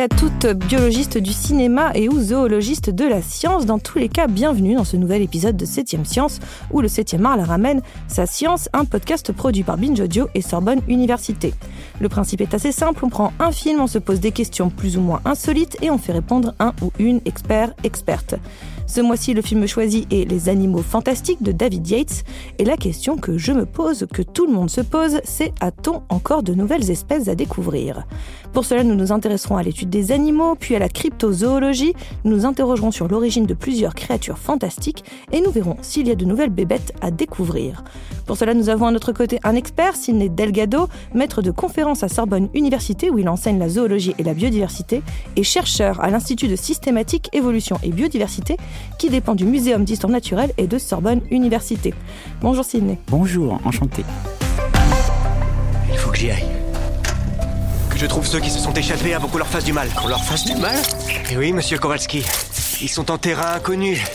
à toutes, biologistes du cinéma et ou zoologistes de la science. Dans tous les cas, bienvenue dans ce nouvel épisode de 7ème Science, où le 7ème art la ramène sa science, un podcast produit par Binge Audio et Sorbonne Université. Le principe est assez simple, on prend un film, on se pose des questions plus ou moins insolites et on fait répondre un ou une expert, experte. Ce mois-ci, le film choisi est Les animaux fantastiques de David Yates. Et la question que je me pose, que tout le monde se pose, c'est a-t-on encore de nouvelles espèces à découvrir? Pour cela, nous nous intéresserons à l'étude des animaux, puis à la cryptozoologie. Nous nous interrogerons sur l'origine de plusieurs créatures fantastiques et nous verrons s'il y a de nouvelles bébêtes à découvrir. Pour cela, nous avons à notre côté un expert, Sidney Delgado, maître de conférences à Sorbonne Université où il enseigne la zoologie et la biodiversité, et chercheur à l'Institut de systématique, évolution et biodiversité qui dépend du Muséum d'histoire naturelle et de Sorbonne Université. Bonjour Sidney. Bonjour, enchanté. Il faut que j'y aille. Que je trouve ceux qui se sont échappés avant qu'on leur fasse du mal. Qu'on leur fasse du mal Et oui, monsieur Kowalski. Ils sont en terrain inconnu,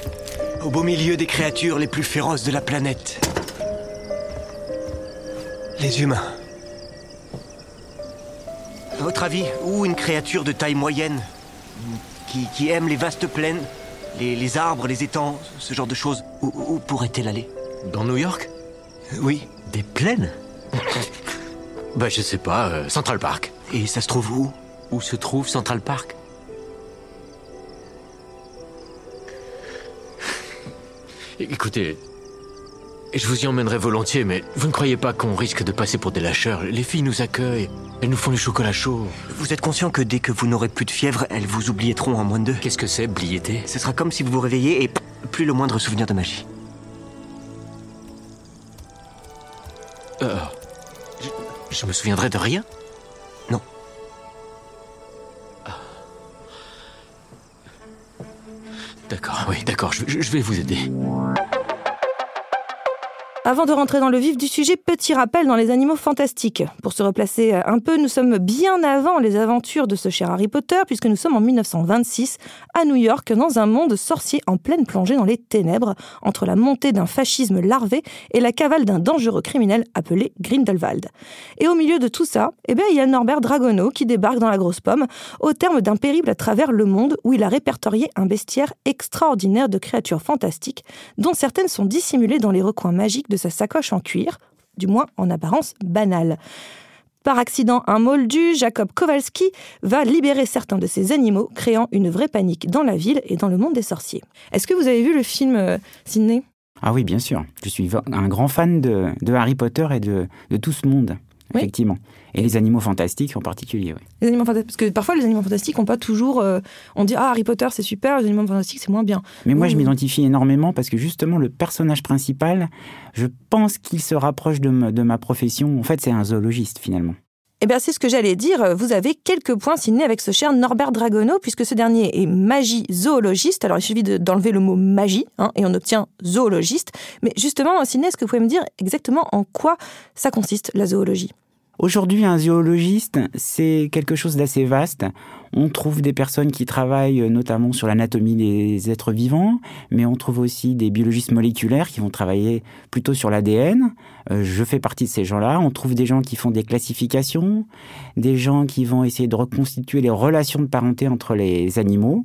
au beau milieu des créatures les plus féroces de la planète. Les humains. À votre avis, où une créature de taille moyenne, qui, qui aime les vastes plaines, les, les arbres, les étangs, ce genre de choses, où, où pourrait-elle aller? Dans New York? Oui. Des plaines? Bah je sais pas, euh, Central Park. Et ça se trouve où Où se trouve Central Park Écoutez, je vous y emmènerai volontiers, mais vous ne croyez pas qu'on risque de passer pour des lâcheurs Les filles nous accueillent, elles nous font du chocolat chaud. Vous êtes conscient que dès que vous n'aurez plus de fièvre, elles vous oublieront en moins de deux Qu'est-ce que c'est, bliété? Ce sera comme si vous vous réveillez et plus le moindre souvenir de magie. Euh, je, je me souviendrai de rien je, vais vous aider. Avant de rentrer dans le vif du sujet, petit rappel dans les animaux fantastiques. Pour se replacer euh, un peu, nous sommes bien avant les aventures de ce cher Harry Potter, puisque nous sommes en 1926 à New York, dans un monde sorcier en pleine plongée dans les ténèbres, entre la montée d'un fascisme larvé et la cavale d'un dangereux criminel appelé Grindelwald. Et au milieu de tout ça, eh bien, il y a Norbert Dragono qui débarque dans la grosse pomme, au terme d'un périple à travers le monde où il a répertorié un bestiaire extraordinaire de créatures fantastiques, dont certaines sont dissimulées dans les recoins magiques sa sacoche en cuir, du moins en apparence banale. Par accident, un moldu, Jacob Kowalski, va libérer certains de ces animaux, créant une vraie panique dans la ville et dans le monde des sorciers. Est-ce que vous avez vu le film euh, Sydney Ah oui, bien sûr. Je suis un grand fan de, de Harry Potter et de, de tout ce monde, Oui. effectivement. Et les animaux fantastiques en particulier, oui. Les animaux fantastiques Parce que parfois, les animaux fantastiques n'ont pas toujours. euh, on dit Ah, Harry Potter, c'est super, les animaux fantastiques, c'est moins bien. Mais moi, je m'identifie énormément parce que justement, le personnage principal, je pense qu'il se rapproche de, ma- de ma profession. En fait, c'est un zoologiste, finalement. Eh bien, c'est ce que j'allais dire. Vous avez quelques points signés avec ce cher Norbert Dragono, puisque ce dernier est magie zoologiste. Alors, il suffit de- d'enlever le mot magie, hein, et on obtient zoologiste. Mais justement, Sidney, est-ce que vous pouvez me dire exactement en quoi ça consiste, la zoologie? Aujourd'hui, un zoologiste, c'est quelque chose d'assez vaste. On trouve des personnes qui travaillent euh, notamment sur l'anatomie des êtres vivants, mais on trouve aussi des biologistes moléculaires qui vont travailler plutôt sur l'ADN. Euh, je fais partie de ces gens-là. On trouve des gens qui font des classifications, des gens qui vont essayer de reconstituer les relations de parenté entre les animaux.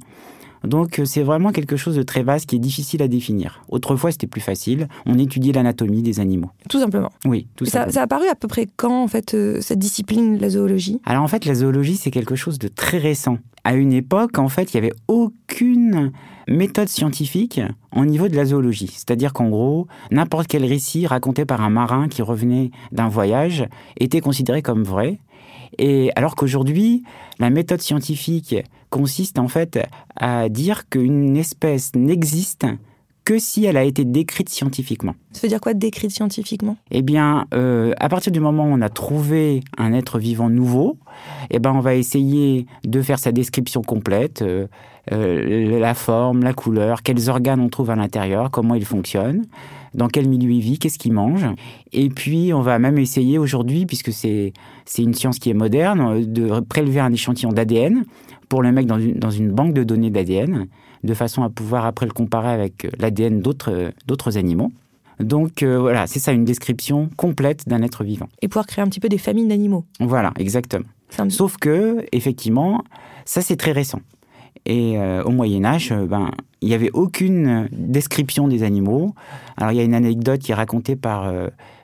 Donc euh, c'est vraiment quelque chose de très vaste qui est difficile à définir. Autrefois, c'était plus facile. On étudiait l'anatomie des animaux. Tout simplement. Oui, tout ça. ça a apparu à peu près quand, en fait, euh, cette discipline, la zoologie? Alors en fait, la zoologie, c'est quelque chose de très récent. À une époque, en fait, il n'y avait aucune méthode scientifique au niveau de la zoologie. C'est-à-dire qu'en gros, n'importe quel récit raconté par un marin qui revenait d'un voyage était considéré comme vrai. Et alors qu'aujourd'hui, la méthode scientifique consiste en fait à dire qu'une espèce n'existe que si elle a été décrite scientifiquement. Ça veut dire quoi, décrite scientifiquement? Eh bien, euh, à partir du moment où on a trouvé un être vivant nouveau, eh ben, on va essayer de faire sa description complète, euh, euh, la forme, la couleur, quels organes on trouve à l'intérieur, comment il fonctionne, dans quel milieu il vit, qu'est-ce qu'il mange. Et puis, on va même essayer aujourd'hui, puisque c'est une science qui est moderne, de prélever un échantillon d'ADN pour le mettre dans une, dans une banque de données d'ADN, de façon à pouvoir après le comparer avec euh, l'ADN d'autres euh, d'autres animaux. Donc euh, voilà, c'est ça une description complète d'un être vivant. Et pouvoir créer un petit peu des familles d'animaux. Voilà, exactement. Sauf que, effectivement, ça c'est très récent. Et euh, au Moyen Âge, euh, ben, il n'y avait aucune description des animaux. Alors il y a une anecdote qui est racontée par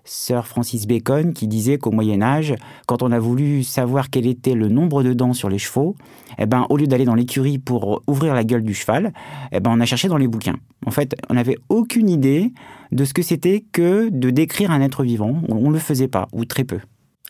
Sir Francis Bacon qui disait qu'au Moyen Âge, quand on a voulu savoir quel était le nombre de dents sur les chevaux, eh ben, au lieu d'aller dans l'écurie pour ouvrir la gueule du cheval, eh ben, on a cherché dans les bouquins. En fait, on n'avait aucune idée de ce que c'était que de décrire un être vivant. On ne le faisait pas, ou très peu.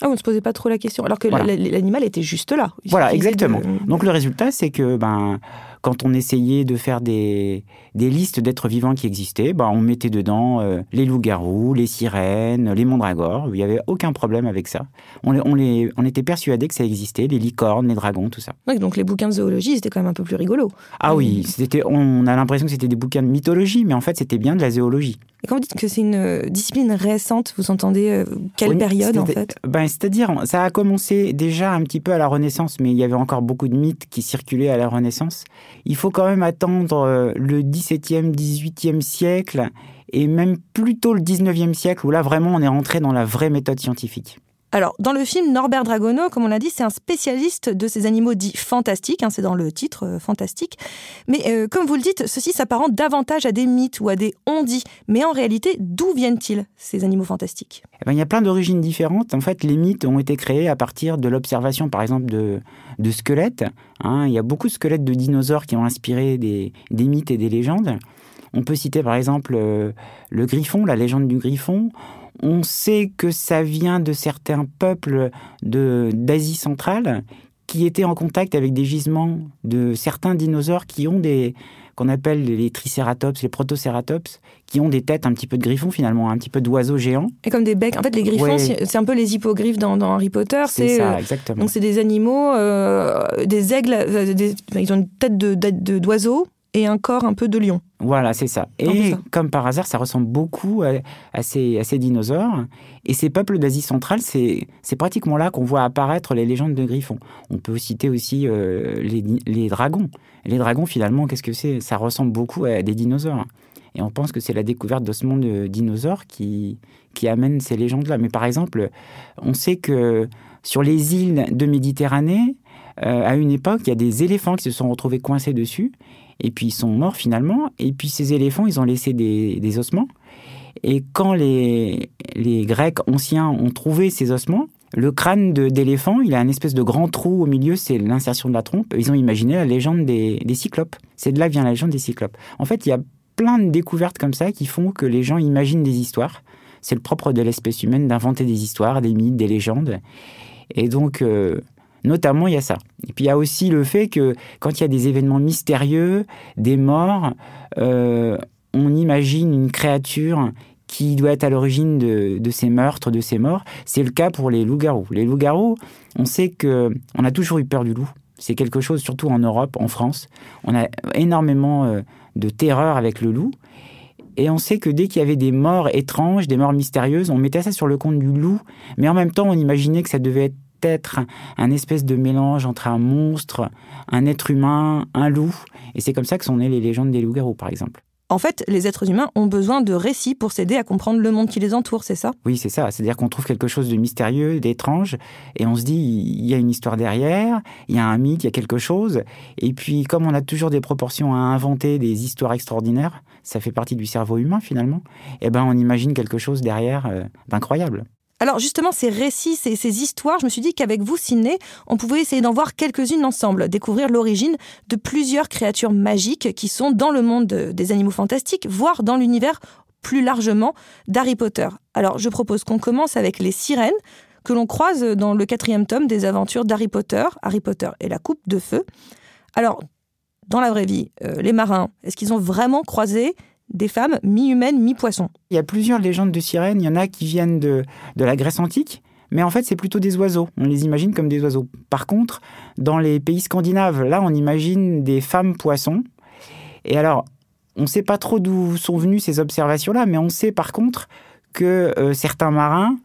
Ah, on ne se posait pas trop la question, alors que l'animal était juste là. voilà, exactement. Donc le résultat, c'est que ben, quand on essayait de faire des, des listes d'êtres vivants qui existaient, bah, on mettait dedans euh, les loups-garous, les sirènes, les mondragores. Il n'y avait aucun problème avec ça. On, on, les, on était persuadés que ça existait, les licornes, les dragons, tout ça. donc les bouquins de zoologie, c'était quand même un peu plus rigolo. Ah oui, c'était, on a l'impression que c'était des bouquins de mythologie, mais en fait, c'était bien de la zoologie. Et quand vous dites que c'est une euh, discipline récente, vous entendez euh, quelle période en fait? Ben, C'est-à-dire, ça a commencé déjà un petit peu à la Renaissance, mais il y avait encore beaucoup de mythes qui circulaient à la Renaissance il faut quand même attendre euh, le XVIIe, XVIIIe siècle et même plutôt le XIXe siècle où là vraiment on est rentré dans la vraie méthode scientifique. Alors, dans le film, Norbert Dragono, comme on l'a dit, c'est un spécialiste de ces animaux dits fantastiques, hein, c'est dans le titre, euh, fantastique. Mais euh, comme vous le dites, ceci s'apparente davantage à des mythes ou à des on-dit. Mais en réalité, d'où viennent-ils, ces animaux fantastiques? Eh ben, Il y a plein d'origines différentes. En fait, les mythes ont été créés à partir de l'observation, par exemple, de, squelettes. Hein. Il y a beaucoup de squelettes de dinosaures qui ont inspiré des, des mythes et des légendes. On peut citer, par exemple, euh, le griffon, la légende du griffon. On sait que ça vient de certains peuples d'Asie centrale qui étaient en contact avec des gisements de certains dinosaures qui ont des qu'on appelle les tricératops, les protocératops, qui ont des têtes un petit peu de griffons finalement, un petit peu d'oiseaux géants. Et comme des becs. En fait, les griffons, c'est un peu les hippogriffes dans, Harry Potter. C'est ça, euh, exactement. Donc c'est des animaux, euh, des aigles, euh, ils ont une tête d'oiseau et un corps un peu de lion. Voilà, c'est ça. Et comme par hasard, ça ressemble beaucoup à, ces, dinosaures. Et ces peuples d'Asie centrale, c'est pratiquement là qu'on voit apparaître les légendes de Griffon. On peut citer aussi euh, les, dragons. Les dragons, finalement, qu'est-ce que c'est? Ça ressemble beaucoup à des dinosaures. Et on pense que c'est la découverte de ce monde de dinosaures qui, qui amène ces légendes-là. Mais par exemple, on sait que sur les îles de Méditerranée, euh, à une époque, il y a des éléphants qui se sont retrouvés coincés dessus et puis ils sont morts finalement. Et puis ces éléphants, ils ont laissé des, ossements. Et quand les, Grecs anciens ont trouvé ces ossements, le crâne d'éléphant, il a un espèce de grand trou au milieu, c'est l'insertion de la trompe. Ils ont imaginé la légende des, des cyclopes. C'est de là que vient la légende des cyclopes. En fait, il y a plein de découvertes comme ça qui font que les gens imaginent des histoires. C'est le propre de l'espèce humaine d'inventer des histoires, des mythes, des légendes. Et donc, euh, Notamment, il y a ça. Et puis il y a aussi le fait que quand il y a des événements mystérieux, des morts, euh, on imagine une créature qui doit être à l'origine de, ces meurtres, de ces morts. C'est le cas pour les loups-garous. Les loups-garous, on sait que on a toujours eu peur du loup. C'est quelque chose, surtout en Europe, en France. On a énormément euh, de terreur avec le loup. Et on sait que dès qu'il y avait des morts étranges, des morts mystérieuses, on mettait ça sur le compte du loup. Mais en même temps, on imaginait que ça devait être être un espèce de mélange entre un monstre, un être humain, un loup. Et c'est comme ça que sont nées les légendes des loups-garous, par exemple. En fait, les êtres humains ont besoin de récits pour s'aider à comprendre le monde qui les entoure, c'est ça? Oui, c'est ça. C'est-à-dire qu'on trouve quelque chose de mystérieux, d'étrange, et on se dit, il y a une histoire derrière, il y a un mythe, il y a quelque chose. Et puis, comme on a toujours des proportions à inventer des histoires extraordinaires, ça fait partie du cerveau humain finalement, et eh ben on imagine quelque chose derrière euh, d'incroyable. Alors justement, ces récits, ces, histoires, je me suis dit qu'avec vous, Sidney, on pouvait essayer d'en voir quelques-unes ensemble, découvrir l'origine de plusieurs créatures magiques qui sont dans le monde des animaux fantastiques, voire dans l'univers plus largement d'Harry Potter. Alors je propose qu'on commence avec les sirènes, que l'on croise dans le quatrième tome des aventures d'Harry Potter, Harry Potter et la coupe de feu. Alors, dans la vraie vie, euh, les marins, est-ce qu'ils ont vraiment croisé des femmes mi-humaines, mi-poissons. Il y a plusieurs légendes de sirènes. Il y en a qui viennent de, de la Grèce antique, mais en fait, c'est plutôt des oiseaux. On les imagine comme des oiseaux. Par contre, dans les pays scandinaves, là, on imagine des femmes poissons. Et alors, on ne sait pas trop d'où sont venues ces observations-là, mais on sait par contre que euh, certains marins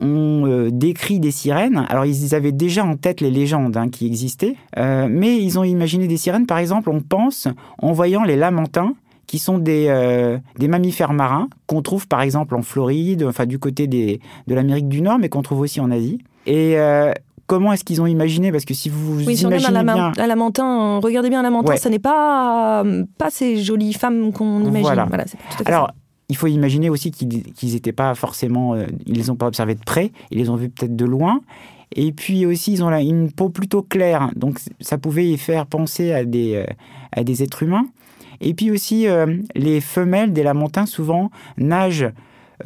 ont euh, décrit des sirènes. Alors, ils avaient déjà en tête les légendes hein, qui existaient, euh, mais ils ont imaginé des sirènes, par exemple, on pense, en voyant les lamentins, qui sont des, euh, des mammifères marins qu'on trouve par exemple en Floride, enfin du côté des, de l'Amérique du Nord, mais qu'on trouve aussi en Asie. Et euh, comment est-ce qu'ils ont imaginé? Parce que si vous Oui, si on à imaginez bien... main- à la Mantin, euh, regardez bien à la Mantin, Ouais. ça n'est pas, pas ces jolies femmes qu'on imagine. Voilà. c'est tout à fait Alors, il faut imaginer aussi qu'ils n'étaient pas forcément... euh, ils les ont pas observés de près, ils les ont vus peut-être de loin. Et puis aussi, ils ont là une peau plutôt claire, donc ça pouvait y faire penser à des, euh, à des êtres humains. Et puis aussi, euh, les femelles des lamentins, souvent, nagent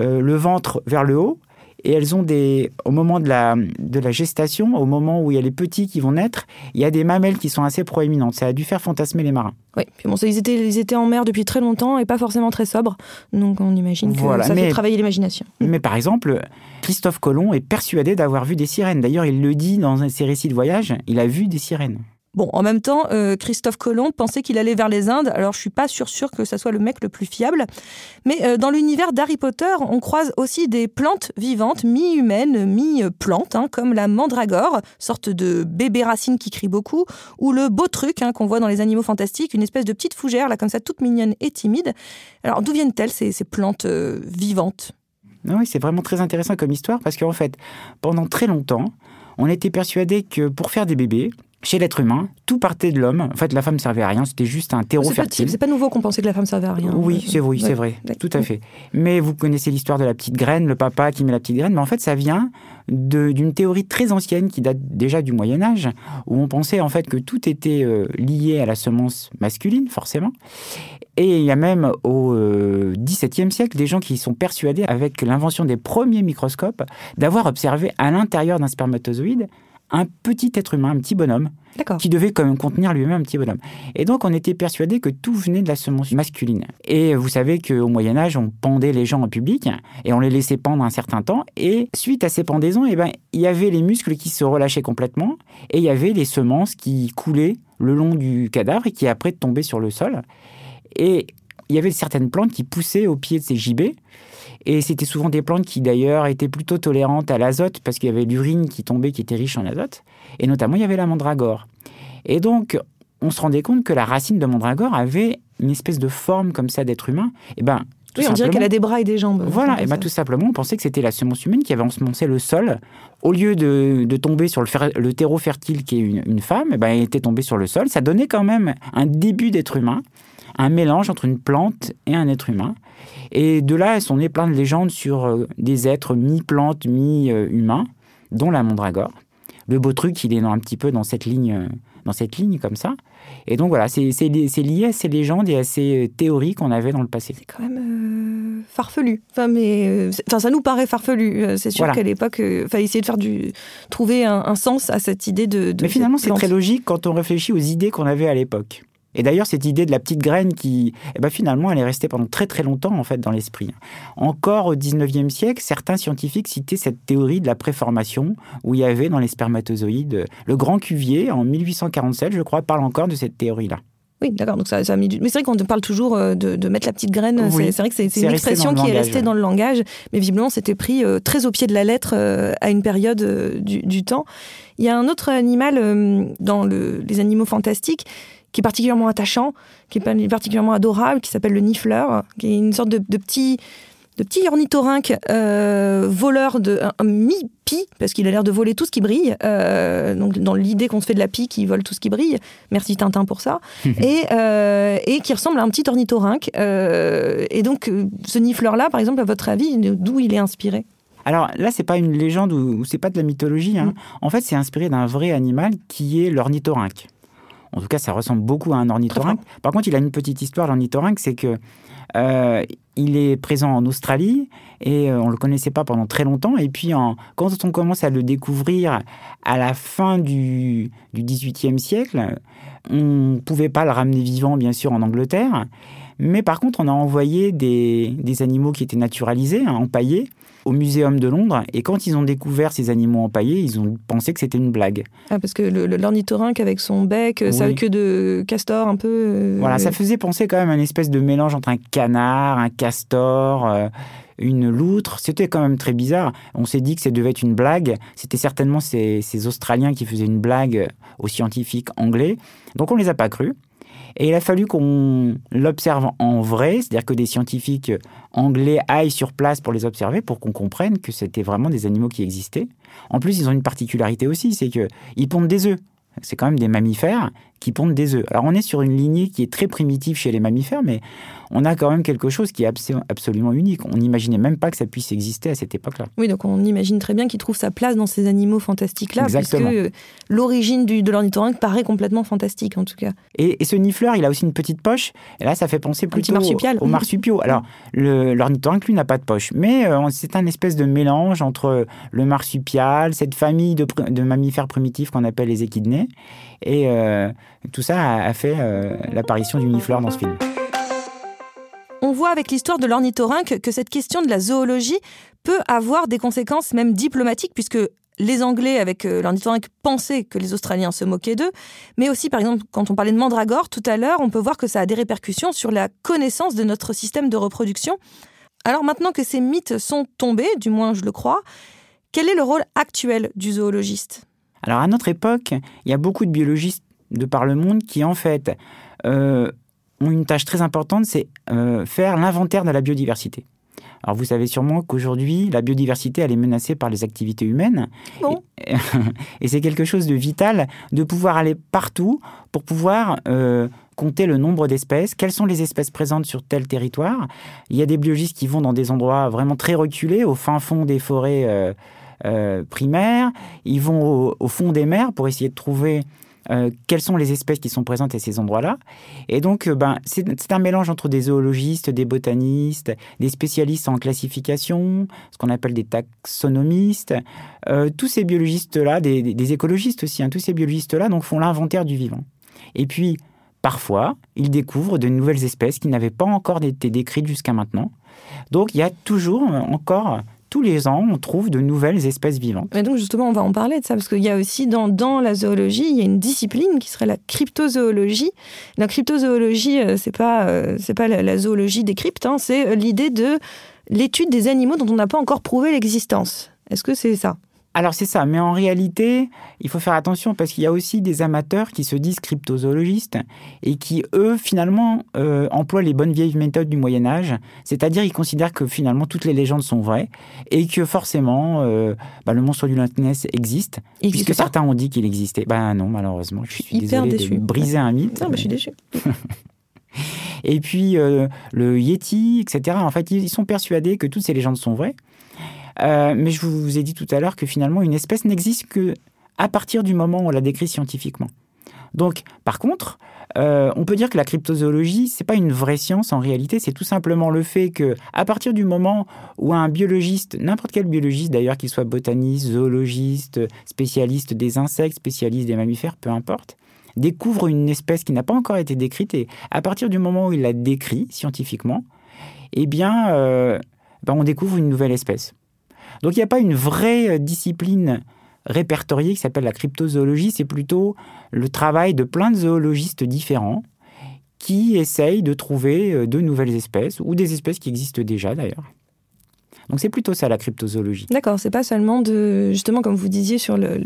euh, le ventre vers le haut. Et elles ont des, au moment de la, de la gestation, au moment où il y a les petits qui vont naître, il y a des mamelles qui sont assez proéminentes. Ça a dû faire fantasmer les marins. Oui, puis bon, ça, ils, étaient, ils étaient en mer depuis très longtemps et pas forcément très sobres. Donc on imagine que Voilà, ça mais- fait travailler l'imagination. Mais par exemple, Christophe Colomb est persuadé d'avoir vu des sirènes. D'ailleurs, il le dit dans ses récits de voyage, il a vu des sirènes. Bon, en même temps, euh, Christophe Colomb pensait qu'il allait vers les Indes, alors je suis pas sûr que ça soit le mec le plus fiable. Mais euh, dans l'univers d'Harry Potter, on croise aussi des plantes vivantes, mi-humaines, mi-plantes, hein, comme la mandragore, sorte de bébé racine qui crie beaucoup, ou le beau truc hein, qu'on voit dans les animaux fantastiques, une espèce de petite fougère, là comme ça, toute mignonne et timide. Alors d'où viennent-elles ces, plantes euh, vivantes? Oui, c'est vraiment très intéressant comme histoire parce qu'en fait, pendant très longtemps, on était persuadé que pour faire des bébés, chez l'être humain, tout partait de l'homme. En fait, la femme servait à rien, c'était juste un terreau fertile. c'est pas nouveau qu'on pensait que la femme servait à rien. Oui, c'est oui, ouais. c'est vrai, tout à fait. Mais vous connaissez l'histoire de la petite graine, le papa qui met la petite graine, mais en fait, ça vient d'une théorie très ancienne qui date déjà du Moyen Âge, où on pensait en fait que tout était euh, lié à la semence masculine, forcément. Et il y a même au euh, XVIIe siècle des gens qui sont persuadés, avec l'invention des premiers microscopes, d'avoir observé à l'intérieur d'un spermatozoïde un petit être humain, un petit bonhomme, qui devait quand même contenir lui-même un petit bonhomme. Et donc on était persuadé que tout venait de la semence masculine. Et vous savez qu'au Moyen Âge, on pendait les gens en public et on les laissait pendre un certain temps. Et suite à ces pendaisons, eh ben, il y avait les muscles qui se relâchaient complètement et il y avait les semences qui coulaient le long du cadavre et qui après tombaient sur le sol. Et il y avait certaines plantes qui poussaient au pied de ces gibets. Et c'était souvent des plantes qui d'ailleurs étaient plutôt tolérantes à l'azote parce qu'il y avait l'urine qui tombait qui était riche en azote. Et notamment, il y avait la mandragore. Et donc, on se rendait compte que la racine de mandragore avait une espèce de forme comme ça d'être humain. Et ben, tout Oui, on dirait qu'elle a des bras et des jambes. voilà, et ben ça. tout simplement, on pensait que c'était la semence humaine qui avait ensemencé le sol. Au lieu de, de tomber sur le, fer- le terreau fertile qui est une, une femme, eh ben, elle était tombée sur le sol. Ça donnait quand même un début d'être humain, un mélange entre une plante et un être humain. Et de là, sont nées plein de légendes sur euh, des êtres mi-plantes, mi-humains, dont la mandragore. Le beau truc, il est un petit peu dans cette ligne, euh, dans cette ligne comme ça. Et donc voilà, c'est c'est li- c'est lié à ces légendes et à ces théories qu'on avait dans le passé. C'est quand même euh, farfelu. Enfin, mais euh, enfin, ça nous paraît farfelu. C'est sûr Voilà. qu'à l'époque, euh, fallait essayer de faire du trouver un, un sens à cette idée de. de Mais finalement, c'est très logique quand on réfléchit aux idées qu'on avait à l'époque. Et d'ailleurs, cette idée de la petite graine qui, eh ben, finalement, elle est restée pendant très très longtemps en fait dans l'esprit. Encore au 19e siècle, certains scientifiques citaient cette théorie de la préformation où il y avait dans les spermatozoïdes le grand Cuvier en 1847, je crois, parle encore de cette théorie-là. Oui, d'accord. Donc ça, ça a mis du... Mais c'est vrai qu'on parle toujours euh, de, de mettre la petite graine. Oui. C'est- C'est vrai que c'est c'est C'est une expression qui est restée dans le langage, mais visiblement c'était pris euh, très au pied de la lettre euh, à une période euh, du, du temps. Il y a un autre animal dans le- les animaux fantastiques qui est particulièrement attachant, qui est particulièrement adorable, qui s'appelle le nifleur, qui est une sorte de, de petit de petit ornithorynque euh, voleur de un, un mi-pie parce qu'il a l'air de voler tout ce qui brille euh, donc dans l'idée qu'on se fait de la pie qui vole tout ce qui brille merci Tintin pour ça et, euh, et qui ressemble à un petit ornithorynque et donc ce nifleur là par exemple à votre avis d'où il est inspiré? Alors là, c'est pas une légende ou, ou c'est pas de la mythologie. hein. Mm. En fait, c'est inspiré d'un vrai animal qui est l'ornithorynque. En tout cas, ça ressemble beaucoup à un ornithorynque. Par contre, il a une petite histoire, l'ornithorynque, c'est que euh, il est présent en Australie et euh, on le connaissait pas pendant très longtemps. Et puis, en- quand on commence à le découvrir à la fin du, 18e siècle, on pouvait pas le ramener vivant, bien sûr, en Angleterre. Mais par contre, on a envoyé des, des animaux qui étaient naturalisés, hein, empaillés, au Muséum de Londres. Et quand ils ont découvert ces animaux empaillés, ils ont pensé que c'était une blague. Ah, parce que l'ornithorynque avec son bec sa Oui. queue de castor un peu euh, Voilà, ça faisait penser quand même à une espèce de mélange entre un canard, un castor, euh, une loutre. C'était quand même très bizarre. On s'est dit que ça devait être une blague. C'était certainement ces, ces Australiens qui faisaient une blague aux scientifiques anglais. Donc on les a pas crus. Et il a fallu qu'on l'observe en vrai, c'est-à-dire que des scientifiques anglais aillent sur place pour les observer, pour qu'on comprenne que c'était vraiment des animaux qui existaient. En plus, ils ont une particularité aussi, c'est qu'ils pondent des œufs. C'est quand même des mammifères qui pondent des œufs. Alors on est sur une lignée qui est très primitive chez les mammifères, mais on a quand même quelque chose qui est absolument unique. On n'imaginait même pas que ça puisse exister à cette époque-là. Oui, donc on imagine très bien qu'il trouve sa place dans ces animaux fantastiques-là, puisque l'origine de l'ornithorynque paraît complètement fantastique en tout cas. Et, ce nifleur, il a aussi une petite poche, et là ça fait penser plutôt marsupial. au marsupiaux. Alors l'ornithorynque, lui, n'a pas de poche, mais euh, c'est un espèce de mélange entre le marsupial, cette famille de, de mammifères primitifs qu'on appelle les échidnés, et euh, tout ça a, fait euh, l'apparition du nifleur dans ce film. On voit avec l'histoire de l'ornithorynque que cette question de la zoologie peut avoir des conséquences même diplomatiques, puisque les Anglais, avec euh, l'ornithorynque, pensaient que les Australiens se moquaient d'eux. Mais aussi, par exemple, quand on parlait de mandragore tout à l'heure, on peut voir que ça a des répercussions sur la connaissance de notre système de reproduction. Alors maintenant que ces mythes sont tombés, du moins je le crois, quel est le rôle actuel du zoologiste? Alors à notre époque, il y a beaucoup de biologistes de par le monde qui en fait euh, ont une tâche très importante, c'est euh, faire l'inventaire de la biodiversité. Alors vous savez sûrement qu'aujourd'hui, la biodiversité, elle est menacée par les activités humaines. Et, c'est quelque chose de vital de pouvoir aller partout pour pouvoir euh, compter le nombre d'espèces, quelles sont les espèces présentes sur tel territoire? Il y a des biologistes qui vont dans des endroits vraiment très reculés, au fin fond des forêts euh, primaires, ils vont au, fond des mers pour essayer de trouver euh, quelles sont les espèces qui sont présentes à ces endroits-là. Et donc, euh, ben, c'est un mélange entre des zoologistes, des botanistes, des spécialistes en classification, ce qu'on appelle des taxonomistes. tous ces biologistes-là, des, écologistes aussi, hein, tous ces biologistes-là donc, font l'inventaire du vivant. Et puis, parfois, ils découvrent de nouvelles espèces qui n'avaient pas encore été décrites jusqu'à maintenant. Donc, il y a toujours encore tous les ans, on trouve de nouvelles espèces vivantes. Mais donc justement, on va en parler de ça, parce qu'il y a aussi dans, dans la zoologie, il y a une discipline qui serait la cryptozoologie. La cryptozoologie, euh, c'est pas, euh, c'est pas la, zoologie des cryptes, hein, c'est euh, l'idée de l'étude des animaux dont on n'a pas encore prouvé l'existence. Est-ce que c'est ça? Alors c'est ça, mais en réalité, il faut faire attention parce qu'il y a aussi des amateurs qui se disent cryptozoologistes et qui, eux, finalement, euh, emploient les bonnes vieilles méthodes du Moyen Âge, c'est-à-dire ils considèrent que finalement toutes les légendes sont vraies et que forcément euh, bah, le monstre du Loch Ness existe, puisque certains ont dit qu'il existait. Ben non, malheureusement, je suis Hyper désolé déçu. de briser un mythe. Non, mais je suis déçu. et puis euh, le Yeti, etc. En fait, ils sont persuadés que toutes ces légendes sont vraies. Euh, mais je vous ai dit tout à l'heure que finalement, une espèce n'existe que à partir du moment où on la décrit scientifiquement. Donc, par contre, euh, on peut dire que la cryptozoologie, c'est pas une vraie science en réalité, c'est tout simplement le fait que, à partir du moment où un biologiste, n'importe quel biologiste d'ailleurs, qu'il soit botaniste, zoologiste, spécialiste des insectes, spécialiste des mammifères, peu importe, découvre une espèce qui n'a pas encore été décrite et à partir du moment où il la décrit scientifiquement, eh bien, euh, ben on découvre une nouvelle espèce. Donc il n'y a pas une vraie euh, discipline répertoriée qui s'appelle la cryptozoologie, c'est plutôt le travail de plein de zoologistes différents qui essayent de trouver euh, de nouvelles espèces, ou des espèces qui existent déjà d'ailleurs. Donc c'est plutôt ça la cryptozoologie. D'accord, c'est pas seulement de, justement comme vous disiez sur le,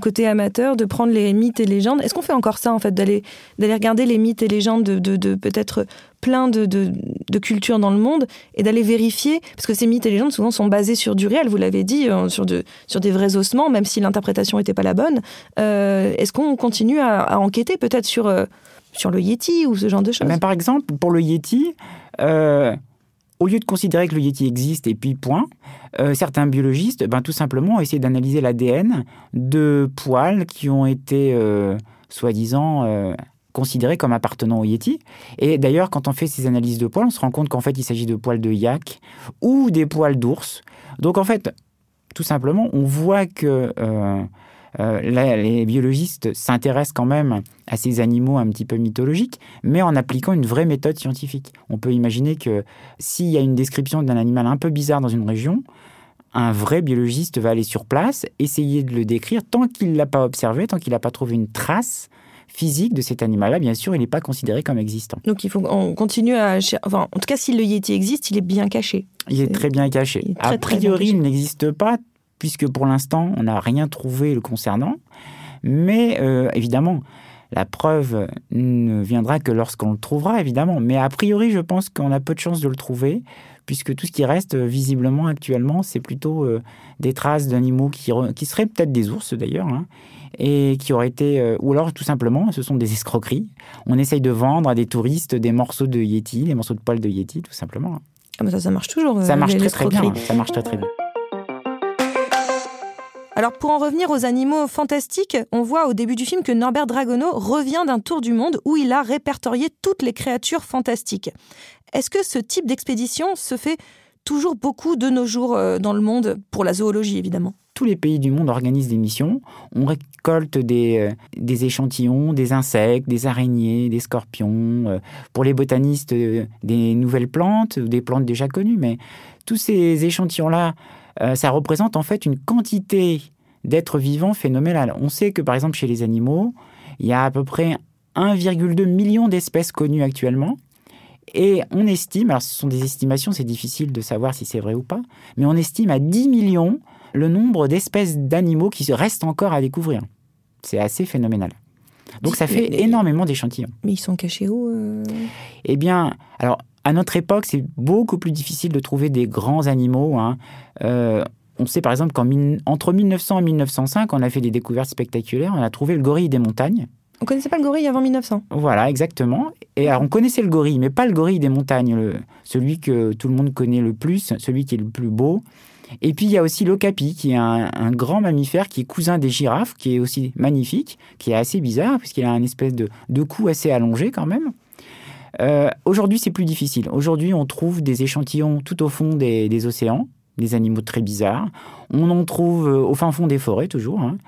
côté amateur, de prendre les mythes et légendes. Est-ce qu'on fait encore ça en fait, d'aller d'aller regarder les mythes et légendes de, de, peut-être plein de, de, cultures dans le monde et d'aller vérifier, parce que ces mythes et légendes souvent sont basés sur du réel, vous l'avez dit, euh, sur, de, sur des vrais ossements, même si l'interprétation n'était pas la bonne. Euh, est-ce qu'on continue à, enquêter peut-être sur, euh, sur le Yeti ou ce genre de choses? Mais Par exemple, pour le Yeti, au lieu de considérer que le Yeti existe et puis point, euh, certains biologistes, ben, tout simplement, ont essayé d'analyser l'ADN de poils qui ont été, euh, soi-disant, euh, considérés comme appartenant au Yeti. Et d'ailleurs, quand on fait ces analyses de poils, on se rend compte qu'en fait, il s'agit de poils de yak ou des poils d'ours. Donc en fait, tout simplement, on voit que euh, les biologistes s'intéressent quand même à ces animaux un petit peu mythologiques, mais en appliquant une vraie méthode scientifique. On peut imaginer que s'il y a une description d'un animal un peu bizarre dans une région, un vrai biologiste va aller sur place, essayer de le décrire tant qu'il ne l'a pas observé, tant qu'il n'a pas trouvé une trace physique de cet animal-là, bien sûr, il n'est pas considéré comme existant. Donc il faut qu'on continue à... Enfin, en tout cas, si le Yeti existe, il est bien caché. Il est, très bien caché. a priori, il n'existe pas puisque pour l'instant, on n'a rien trouvé le concernant. Mais euh, évidemment, la preuve ne viendra que lorsqu'on le trouvera, évidemment. Mais a priori, je pense qu'on a peu de chances de le trouver, puisque tout ce qui reste visiblement actuellement, c'est plutôt euh, des traces d'animaux qui, qui seraient peut-être des ours d'ailleurs, hein, et qui auraient été, euh, ou alors tout simplement, ce sont des escroqueries. On essaye de vendre à des touristes des morceaux de Yeti, des morceaux de poils de Yeti, tout simplement. Ah ça, ça marche toujours. Ça euh, marche très très bien. Ça marche très très bien. Alors pour en revenir aux animaux fantastiques, on voit au début du film que Norbert Dragono revient d'un tour du monde où il a répertorié toutes les créatures fantastiques. Est-ce que ce type d'expédition se fait toujours beaucoup de nos jours euh, dans le monde, pour la zoologie évidemment? Tous les pays du monde organisent des missions. On récolte des, euh, des échantillons, des insectes, des araignées, des scorpions. euh, pour les botanistes, des nouvelles plantes, des plantes déjà connues. Mais tous ces échantillons-là, euh, ça représente en fait une quantité d'êtres vivants phénoménale. On sait que par exemple chez les animaux, il y a à peu près 1,2 million d'espèces connues actuellement. Et on estime, alors ce sont des estimations, c'est difficile de savoir si c'est vrai ou pas, mais on estime à 10 millions le nombre d'espèces d'animaux qui restent encore à découvrir. C'est assez phénoménal. Donc ça fait Mais- énormément d'échantillons. Mais ils sont cachés où euh? Eh bien, alors, à notre époque, c'est beaucoup plus difficile de trouver des grands animaux. hein. Euh, on sait par exemple qu'entre 1900 et 1905, on a fait des découvertes spectaculaires. On a trouvé le gorille des montagnes. On connaissait pas le gorille avant 1900. Voilà, exactement. Et alors, on connaissait le gorille, mais pas le gorille des montagnes, le- celui que tout le monde connaît le plus, celui qui est le plus beau. Et puis, il y a aussi l'okapi, qui est un, un grand mammifère qui est cousin des girafes, qui est aussi magnifique, qui est assez bizarre, puisqu'il a un espèce de, de cou assez allongé quand même. Euh, Aujourd'hui, c'est plus difficile. Aujourd'hui, on trouve des échantillons tout au fond des, océans, des animaux très bizarres. On en trouve euh, au fin fond des forêts, toujours. hein.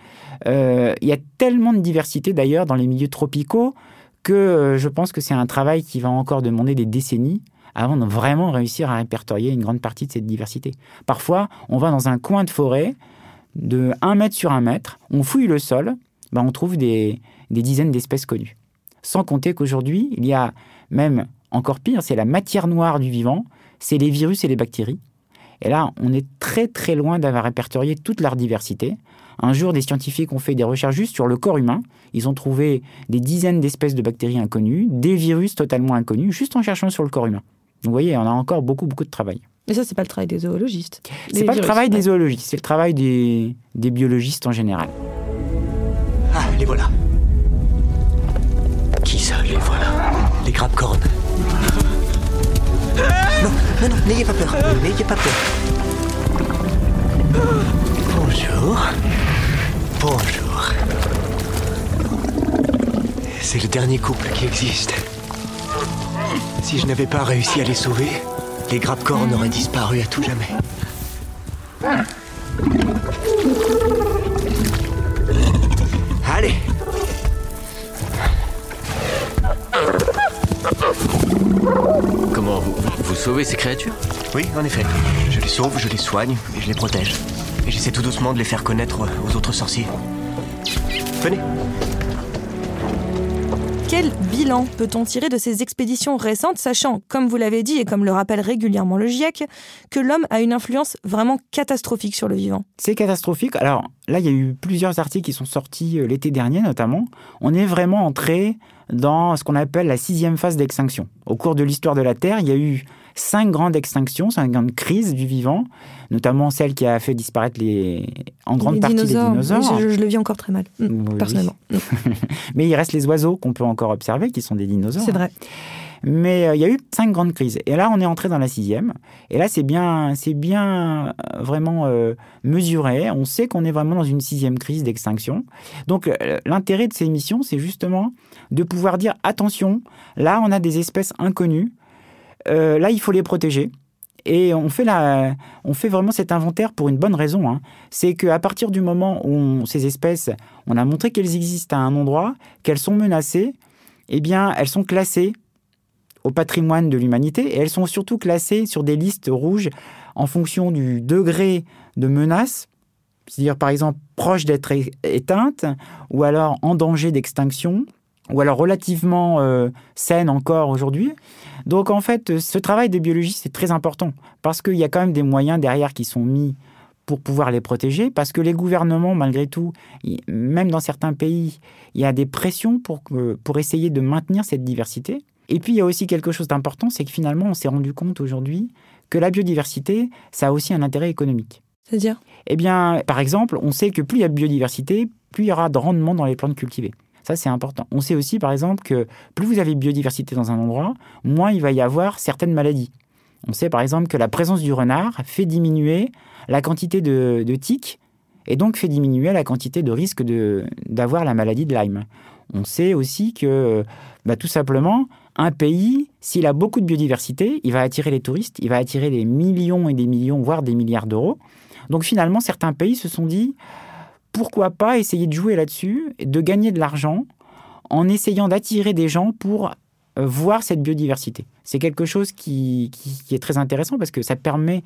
Euh, Il y a tellement de diversité, d'ailleurs, dans les milieux tropicaux, que je pense que c'est un travail qui va encore demander des décennies avant de vraiment réussir à répertorier une grande partie de cette diversité. Parfois, on va dans un coin de forêt de 1 mètre sur 1 mètre, on fouille le sol, ben on trouve des dizaines d'espèces connues. Sans compter qu'aujourd'hui, il y a même encore pire, c'est la matière noire du vivant, c'est les virus et les bactéries. Et là, on est très très loin d'avoir répertorié toute leur diversité. Un jour, des scientifiques ont fait des recherches juste sur le corps humain. Ils ont trouvé des dizaines d'espèces de bactéries inconnues, des virus totalement inconnus, juste en cherchant sur le corps humain. Donc, vous voyez, on a encore beaucoup beaucoup de travail. Mais ça, c'est pas le travail des zoologistes. C'est pas le travail ouais. des zoologistes, c'est le travail des, des biologistes en général. Ah, les voilà. Les grappes non, non, n'ayez pas peur. N'ayez pas peur. Bonjour. Bonjour. C'est le dernier couple qui existe. Si je n'avais pas réussi à les sauver, les grappes cornes auraient disparu à tout jamais. Ces créatures Oui, en effet. Je les sauve, je les soigne et je les protège. Et j'essaie tout doucement de les faire connaître aux autres sorciers. Venez. Quel bilan peut-on tirer de ces expéditions récentes, sachant, comme vous l'avez dit et comme le rappelle régulièrement le GIEC, que l'homme a une influence vraiment catastrophique sur le vivant? C'est catastrophique. Alors là, il y a eu plusieurs articles qui sont sortis euh, l'été dernier notamment. On est vraiment entré dans ce qu'on appelle la sixième phase d'extinction. Au cours de l'histoire de la Terre, il y a eu cinq grandes extinctions, cinq grandes crises du vivant, notamment celle qui a fait disparaître les, en grande Les partie dinosaures, les dinosaures. oui, je, je le vis encore très mal, mm, Oui, personnellement. Mm, Mais il reste les oiseaux qu'on peut encore observer, qui sont des dinosaures. C'est vrai. Mais euh, il y a eu cinq grandes crises. Et là, on est entré dans la sixième. Et là, c'est bien, c'est bien euh, vraiment euh, mesuré. On sait qu'on est vraiment dans une sixième crise d'extinction. Donc, l'intérêt de ces missions, c'est justement de pouvoir dire attention, là, on a des espèces inconnues. Euh, là, il faut les protéger. Et on fait, la, on fait vraiment cet inventaire pour une bonne raison. hein. C'est qu'à partir du moment où ces espèces, on a montré qu'elles existent à un endroit, qu'elles sont menacées, eh bien, elles sont classées au patrimoine de l'humanité et elles sont surtout classées sur des listes rouges en fonction du degré de menace, c'est-à-dire par exemple proche d'être éteinte ou alors en danger d'extinction ou alors relativement euh, saine encore aujourd'hui. Donc en fait, ce travail de biologie, c'est très important parce qu'il y a quand même des moyens derrière qui sont mis pour pouvoir les protéger, parce que les gouvernements, malgré tout, même dans certains pays, il y a des pressions pour, pour essayer de maintenir cette diversité. Et puis, il y a aussi quelque chose d'important, c'est que finalement, on s'est rendu compte aujourd'hui que la biodiversité, ça a aussi un intérêt économique. C'est-à-dire? Eh bien, par exemple, on sait que plus il y a de biodiversité, plus il y aura de rendement dans les plantes cultivées. Ça, c'est important. On sait aussi, par exemple, que plus vous avez de biodiversité dans un endroit, moins il va y avoir certaines maladies. On sait, par exemple, que la présence du renard fait diminuer la quantité de, tiques et donc fait diminuer la quantité de risque d'avoir la maladie de Lyme. On sait aussi que, bah, tout simplement, un pays, s'il a beaucoup de biodiversité, il va attirer les touristes, il va attirer des millions et des millions, voire des milliards d'euros. Donc finalement, certains pays se sont dit, pourquoi pas essayer de jouer là-dessus, de gagner de l'argent en essayant d'attirer des gens pour euh, voir cette biodiversité. C'est quelque chose qui, qui, est très intéressant parce que ça permet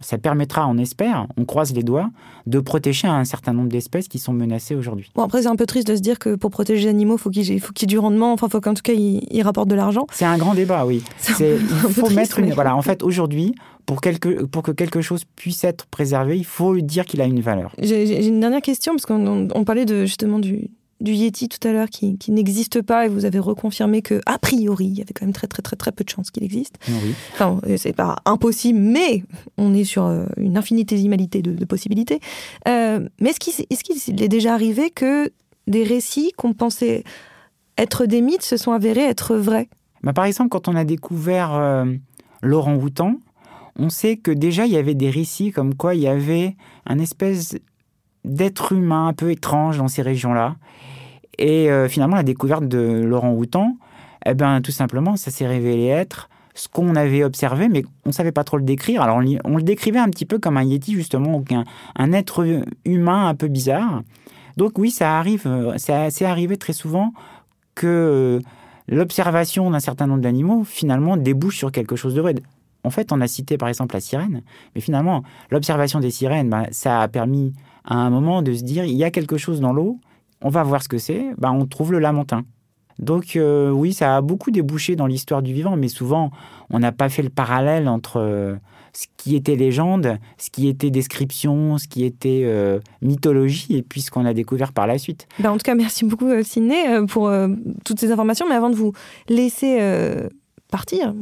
ça permettra, on espère, on croise les doigts, de protéger un certain nombre d'espèces qui sont menacées aujourd'hui. Bon, après, c'est un peu triste de se dire que pour protéger les animaux, faut il faut qu'il y ait du rendement, enfin, il faut qu'en tout cas, ils rapportent de l'argent. C'est un grand débat, oui. il faut mettre une. Voilà, en fait, aujourd'hui, pour, quelque, pour que quelque chose puisse être préservé, il faut dire qu'il a une valeur. J'ai une dernière question, parce qu'on parlait de, justement du, du Yeti tout à l'heure qui, n'existe pas et vous avez reconfirmé que a priori il y avait quand même très très très très peu de chances qu'il existe. Oui. Enfin, c'est pas impossible, mais on est sur euh, une infinitésimalité de, de possibilités. Euh, mais est-ce qu'il est, est, déjà arrivé que des récits qu'on pensait être des mythes se sont avérés être vrais? Bah, Par exemple, quand on a découvert euh, Laurent Houtan, on sait que déjà il y avait des récits comme quoi il y avait un espèce d'être humain un peu étrange dans ces régions-là. Et euh, finalement, la découverte de Laurent Houtan, eh ben, tout simplement, ça s'est révélé être ce qu'on avait observé, mais on ne savait pas trop le décrire. Alors, on, le décrivait un petit peu comme un yeti, justement, un, un être humain un peu bizarre. Donc, oui, ça arrive, euh, c'est arrivé très souvent que euh, l'observation d'un certain nombre d'animaux, finalement, débouche sur quelque chose de vrai. En fait, on a cité par exemple la sirène, mais finalement, l'observation des sirènes, bah, ça a permis à un moment de se dire il y a quelque chose dans l'eau, on va voir ce que c'est, bah, on trouve le lamentin. Donc euh, oui, ça a beaucoup débouché dans l'histoire du vivant, mais souvent on n'a pas fait le parallèle entre euh, ce qui était légende, ce qui était description, ce qui était euh, mythologie, et puis ce qu'on a découvert par la suite. Ben, en tout cas, merci beaucoup Sidney pour toutes ces informations, mais avant de vous laisser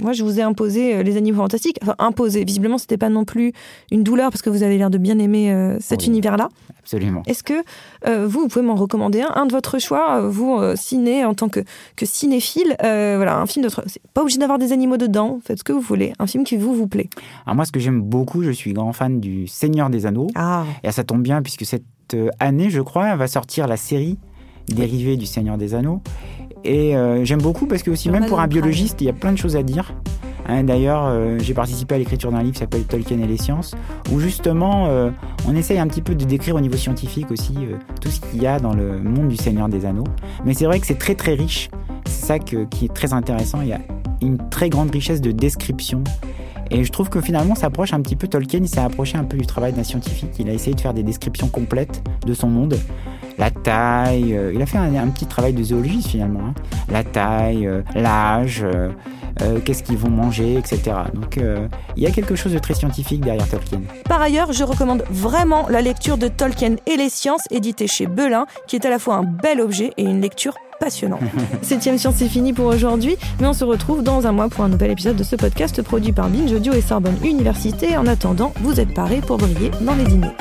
Moi, je vous ai imposé euh, les animaux fantastiques. Enfin, imposé. Visiblement, c'était pas non plus une douleur parce que vous avez l'air de bien aimer euh, cet univers-là. Absolument. Est-ce que euh, vous, vous pouvez m'en recommander un, un de votre choix, vous, ciné, en tant que, que cinéphile Voilà, un film de. C'est pas obligé d'avoir des animaux dedans. Faites ce que vous voulez. Un film qui vous, vous plaît. Alors, moi, ce que j'aime beaucoup, je suis grand fan du Seigneur des Anneaux. Ah. Et ça tombe bien puisque cette année, je crois, va sortir la série dérivée du Seigneur des Anneaux. Et euh, j'aime beaucoup parce que aussi, même pour un biologiste, il y a plein de choses à dire. Hein, d'ailleurs, euh, j'ai participé à l'écriture d'un livre qui s'appelle Tolkien et les sciences, où justement, euh, on essaye un petit peu de décrire au niveau scientifique aussi tout ce qu'il y a dans le monde du Seigneur des Anneaux. Mais c'est vrai que c'est très très riche. C'est ça qui est très intéressant. Il y a une très grande richesse de description. Et je trouve que finalement, ça approche un petit peu Tolkien, il s'est approché un peu du travail d'un scientifique. Il a essayé de faire des descriptions complètes de son monde la taille. Euh, il a fait un, petit travail de zoologiste finalement. Hein. La taille, euh, l'âge, euh, qu'est-ce qu'ils vont manger, etc. Donc il y a quelque chose de très scientifique derrière Tolkien. Par ailleurs, je recommande vraiment la lecture de Tolkien et les sciences, édité chez Belin, qui est à la fois un bel objet et une lecture passionnante. Septième science, c'est fini pour aujourd'hui, mais on se retrouve dans un mois pour un nouvel épisode de ce podcast produit par Binge Audio et Sorbonne Université. En attendant, vous êtes parés pour briller dans les dîners.